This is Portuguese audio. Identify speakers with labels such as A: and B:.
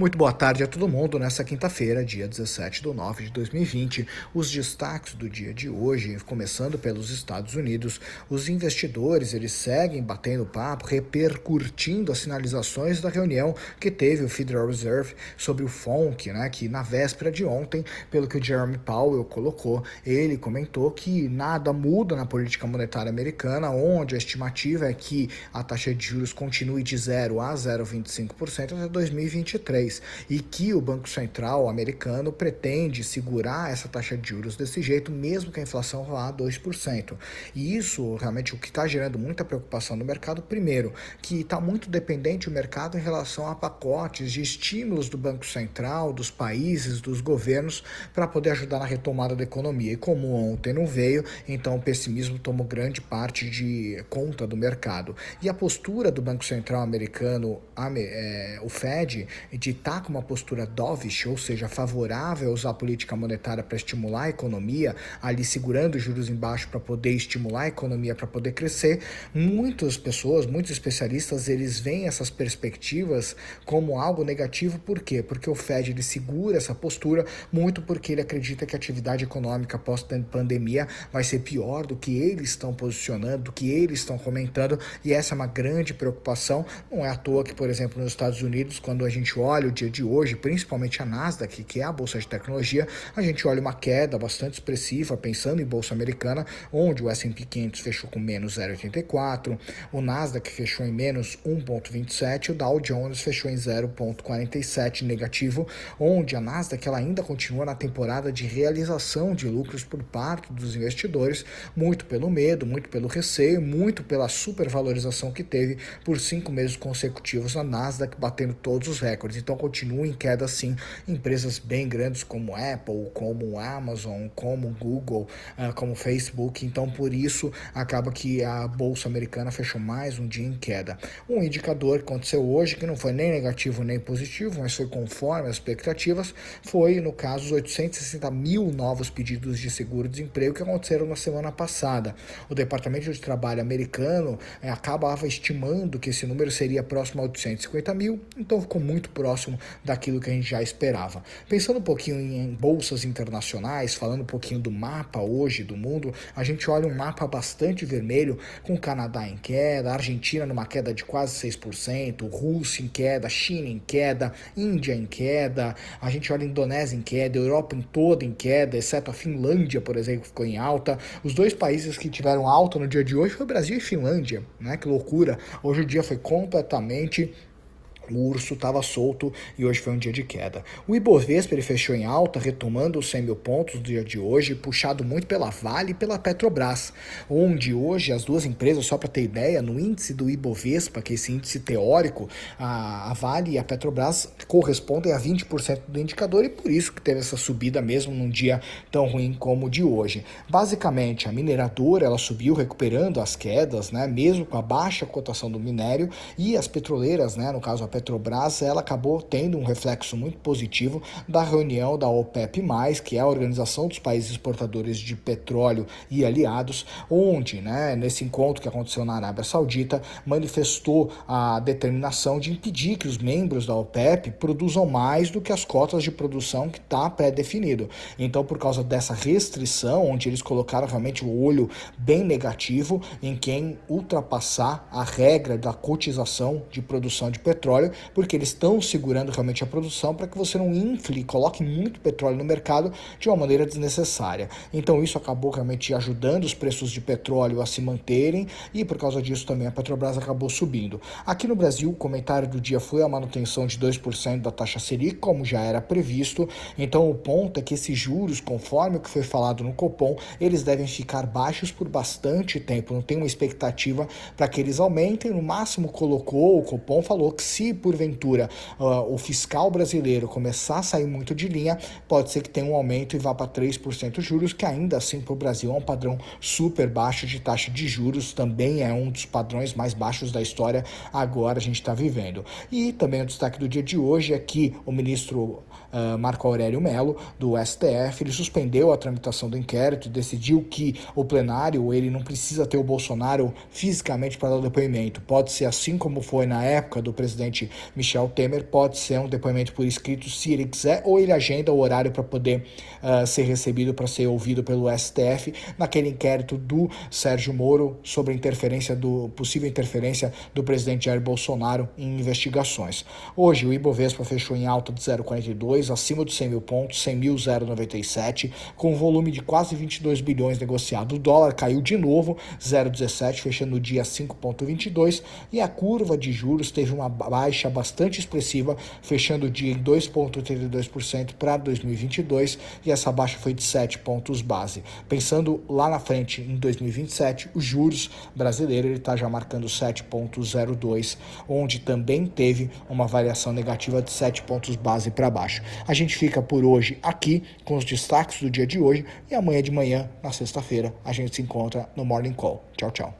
A: Muito boa tarde a todo mundo nessa quinta-feira, dia 17 de nove de 2020. Os destaques do dia de hoje, começando pelos Estados Unidos, os investidores eles seguem batendo papo, repercutindo as sinalizações da reunião que teve o Federal Reserve sobre o FONC, né, que na véspera de ontem, pelo que o Jeremy Powell colocou, ele comentou que nada muda na política monetária americana, onde a estimativa é que a taxa de juros continue de 0 a 0,25% até 2023 e que o Banco Central americano pretende segurar essa taxa de juros desse jeito, mesmo que a inflação vá a 2%. E isso realmente o que está gerando muita preocupação no mercado, primeiro, que está muito dependente o mercado em relação a pacotes de estímulos do Banco Central, dos países, dos governos, para poder ajudar na retomada da economia. E como ontem não veio, então o pessimismo tomou grande parte de conta do mercado. E a postura do Banco Central americano, é, o Fed, de está com uma postura dovish, ou seja, favorável a usar a política monetária para estimular a economia, ali segurando os juros embaixo para poder estimular a economia para poder crescer, muitas pessoas, muitos especialistas, eles veem essas perspectivas como algo negativo, por quê? Porque o Fed ele segura essa postura muito porque ele acredita que a atividade econômica pós-pandemia vai ser pior do que eles estão posicionando, do que eles estão comentando, e essa é uma grande preocupação. Não é à toa que, por exemplo, nos Estados Unidos, quando a gente olha o dia de hoje, principalmente a Nasdaq, que é a bolsa de tecnologia, a gente olha uma queda bastante expressiva, pensando em bolsa americana, onde o S&P 500 fechou com menos 0,84, o Nasdaq fechou em menos 1,27, o Dow Jones fechou em 0,47 negativo, onde a Nasdaq ela ainda continua na temporada de realização de lucros por parte dos investidores, muito pelo medo, muito pelo receio, muito pela supervalorização que teve por cinco meses consecutivos a Nasdaq batendo todos os recordes. Então continua em queda sim. Empresas bem grandes como Apple, como Amazon, como Google, uh, como Facebook. Então por isso acaba que a bolsa americana fechou mais um dia em queda. Um indicador que aconteceu hoje que não foi nem negativo nem positivo, mas foi conforme as expectativas, foi no caso os 860 mil novos pedidos de seguro-desemprego que aconteceram na semana passada. O Departamento de Trabalho americano eh, acabava estimando que esse número seria próximo a 850 mil, então ficou muito próximo próximo daquilo que a gente já esperava. Pensando um pouquinho em bolsas internacionais, falando um pouquinho do mapa hoje do mundo, a gente olha um mapa bastante vermelho, com o Canadá em queda, Argentina numa queda de quase 6%, Rússia em queda, China em queda, Índia em queda, a gente olha a Indonésia em queda, Europa em toda em queda, exceto a Finlândia, por exemplo, ficou em alta. Os dois países que tiveram alta no dia de hoje foi Brasil e Finlândia, né? Que loucura. Hoje o dia foi completamente urso estava solto e hoje foi um dia de queda. O Ibovespa ele fechou em alta, retomando os 100 mil pontos do dia de hoje, puxado muito pela Vale e pela Petrobras, onde hoje as duas empresas, só para ter ideia, no índice do Ibovespa, que é esse índice teórico, a, a Vale e a Petrobras correspondem a 20% do indicador e por isso que teve essa subida mesmo num dia tão ruim como o de hoje. Basicamente, a mineradora ela subiu recuperando as quedas, né, mesmo com a baixa cotação do minério e as petroleiras, né, no caso a Petrobras, ela acabou tendo um reflexo muito positivo da reunião da OPEP+, que é a Organização dos Países Exportadores de Petróleo e Aliados, onde, né, nesse encontro que aconteceu na Arábia Saudita, manifestou a determinação de impedir que os membros da OPEP produzam mais do que as cotas de produção que está pré-definido. Então, por causa dessa restrição, onde eles colocaram realmente o olho bem negativo em quem ultrapassar a regra da cotização de produção de petróleo, porque eles estão segurando realmente a produção para que você não infle, coloque muito petróleo no mercado de uma maneira desnecessária. Então isso acabou realmente ajudando os preços de petróleo a se manterem e por causa disso também a Petrobras acabou subindo. Aqui no Brasil, o comentário do dia foi a manutenção de 2% da taxa Selic, como já era previsto. Então o ponto é que esses juros, conforme o que foi falado no Copom, eles devem ficar baixos por bastante tempo. Não tem uma expectativa para que eles aumentem. No máximo colocou, o Copom falou que se porventura uh, o fiscal brasileiro começar a sair muito de linha, pode ser que tenha um aumento e vá para 3% juros, que ainda assim para o Brasil é um padrão super baixo de taxa de juros, também é um dos padrões mais baixos da história agora a gente está vivendo. E também o destaque do dia de hoje é que o ministro uh, Marco Aurélio Melo, do STF, ele suspendeu a tramitação do inquérito e decidiu que o plenário ele não precisa ter o Bolsonaro fisicamente para dar depoimento. Pode ser assim como foi na época do presidente presidente Michel Temer. Pode ser um depoimento por escrito se ele quiser, ou ele agenda o horário para poder uh, ser recebido, para ser ouvido pelo STF naquele inquérito do Sérgio Moro sobre interferência do possível interferência do presidente Jair Bolsonaro em investigações. Hoje o Ibovespa fechou em alta de 0,42, acima dos 100 mil pontos, 100.097, com um volume de quase 22 bilhões negociado. O dólar caiu de novo, 0,17, fechando o dia 5,22, e a curva de juros teve uma baixa bastante expressiva, fechando o dia em 2,32% para 2022, e essa baixa foi de 7 pontos base. Pensando lá na frente, em 2027, os juros brasileiros está já marcando 7,02, onde também teve uma variação negativa de 7 pontos base para baixo. A gente fica por hoje aqui com os destaques do dia de hoje e amanhã de manhã, na sexta-feira, a gente se encontra no Morning Call. Tchau, tchau.